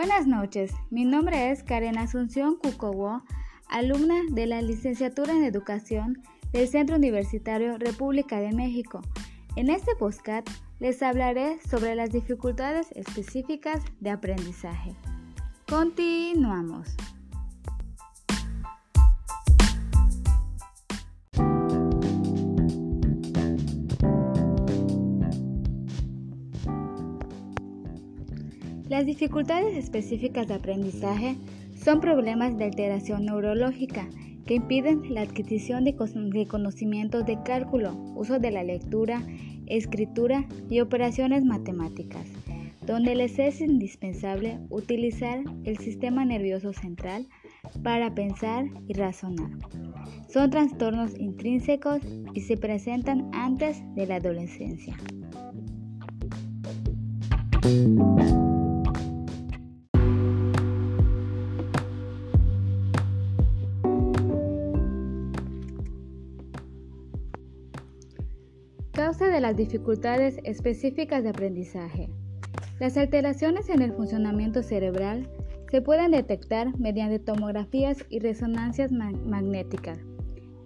Buenas noches, mi nombre es Karen Asunción Cucowo, alumna de la licenciatura en Educación del Centro Universitario República de México. En este podcast les hablaré sobre las dificultades específicas de aprendizaje. Continuamos. Las dificultades específicas de aprendizaje son problemas de alteración neurológica que impiden la adquisición de conocimientos de cálculo, uso de la lectura, escritura y operaciones matemáticas, donde les es indispensable utilizar el sistema nervioso central para pensar y razonar. Son trastornos intrínsecos y se presentan antes de la adolescencia. Las dificultades específicas de aprendizaje. Las alteraciones en el funcionamiento cerebral se pueden detectar mediante tomografías y resonancias magnéticas.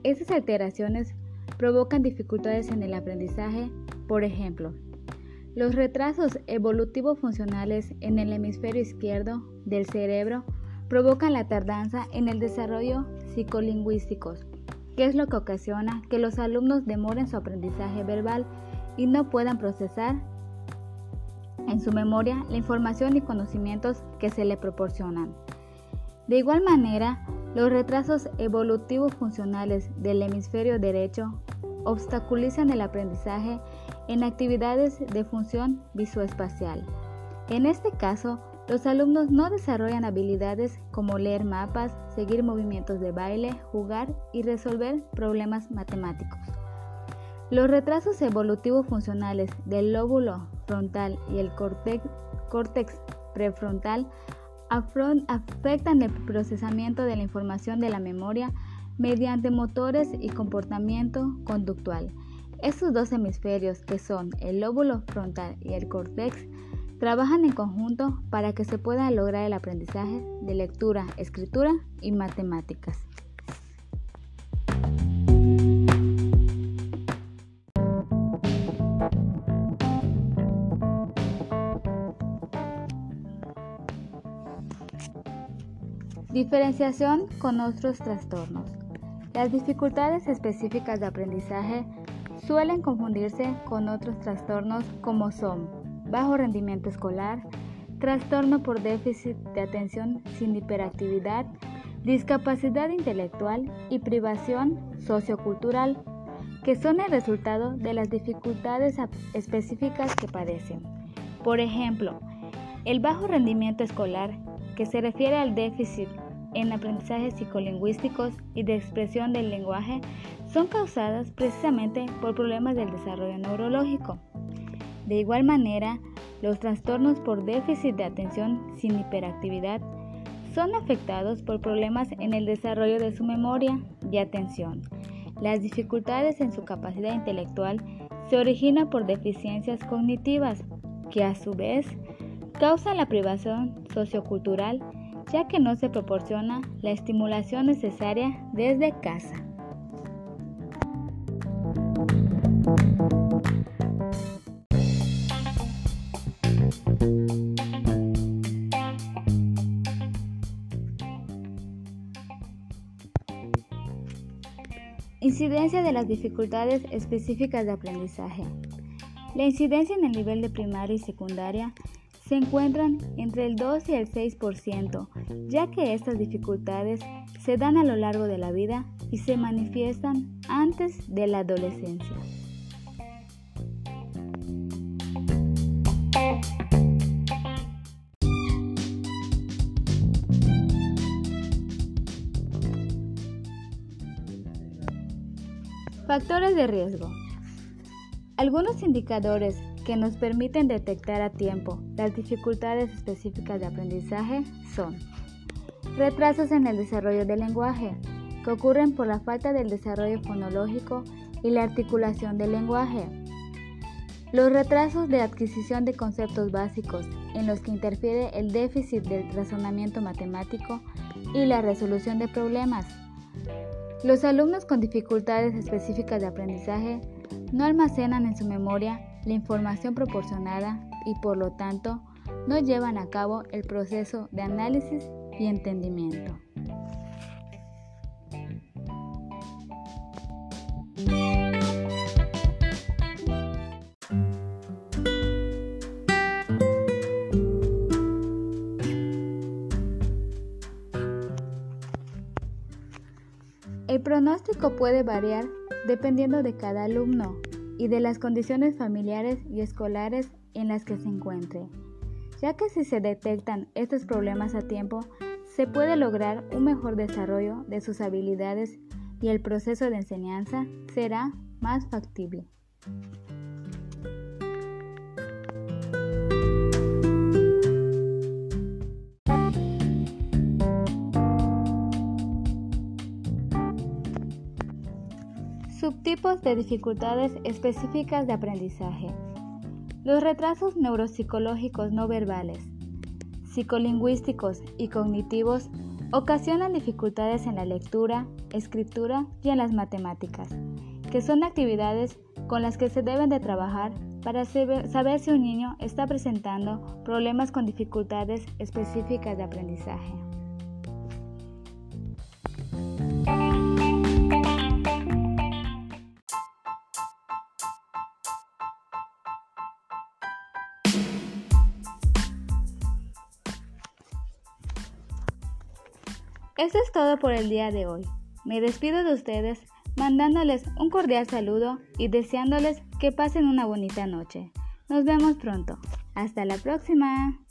Estas alteraciones provocan dificultades en el aprendizaje, por ejemplo, los retrasos evolutivos funcionales en el hemisferio izquierdo del cerebro provocan la tardanza en el desarrollo psicolingüístico, que es lo que ocasiona que los alumnos demoren su aprendizaje verbal y no puedan procesar en su memoria la información y conocimientos que se le proporcionan. De igual manera, los retrasos evolutivos funcionales del hemisferio derecho obstaculizan el aprendizaje en actividades de función visoespacial. En este caso, los alumnos no desarrollan habilidades como leer mapas, seguir movimientos de baile, jugar y resolver problemas matemáticos. Los retrasos evolutivos funcionales del lóbulo frontal y el córtex, prefrontal afectan el procesamiento de la información de la memoria mediante motores y comportamiento conductual. Estos dos hemisferios, que son el lóbulo frontal y el córtex, Trabajan en conjunto para que se pueda lograr el aprendizaje de lectura, escritura y matemáticas. Diferenciación con otros trastornos. Las dificultades específicas de aprendizaje suelen confundirse con otros trastornos como son bajo rendimiento escolar, trastorno por déficit de atención sin hiperactividad, discapacidad intelectual y privación sociocultural, que son el resultado de las dificultades específicas que padecen. Por ejemplo, el bajo rendimiento escolar, que se refiere al déficit en aprendizajes psicolingüísticos y de expresión del lenguaje, son causadas precisamente por problemas del desarrollo neurológico. De igual manera, los trastornos por déficit de atención sin hiperactividad son afectados por problemas en el desarrollo de su memoria y atención. Las dificultades en su capacidad intelectual se originan por deficiencias cognitivas que a su vez causan la privación sociocultural ya que no se proporciona la estimulación necesaria desde casa. Incidencia de las dificultades específicas de aprendizaje. La incidencia en el nivel de primaria y secundaria se encuentran entre el 2 y el 6%, ya que estas dificultades se dan a lo largo de la vida y se manifiestan antes de la adolescencia. Factores de riesgo. Algunos indicadores que nos permiten detectar a tiempo las dificultades específicas de aprendizaje son retrasos en el desarrollo del lenguaje, que ocurren por la falta del desarrollo fonológico y la articulación del lenguaje. Los retrasos de adquisición de conceptos básicos en los que interfiere el déficit del razonamiento matemático y la resolución de problemas. Los alumnos con dificultades específicas de aprendizaje no almacenan en su memoria la información proporcionada y por lo tanto no llevan a cabo el proceso de análisis y entendimiento. El pronóstico puede variar dependiendo de cada alumno y de las condiciones familiares y escolares en las que se encuentre, ya que si se detectan estos problemas a tiempo, se puede lograr un mejor desarrollo de sus habilidades y el proceso de enseñanza será más factible. Subtipos de dificultades específicas de aprendizaje. Los retrasos neuropsicológicos no verbales, psicolingüísticos y cognitivos ocasionan dificultades en la lectura, escritura y en las matemáticas, que son actividades con las que se deben de trabajar para saber si un niño está presentando problemas con dificultades específicas de aprendizaje. Eso es todo por el día de hoy. Me despido de ustedes mandándoles un cordial saludo y deseándoles que pasen una bonita noche. Nos vemos pronto. Hasta la próxima.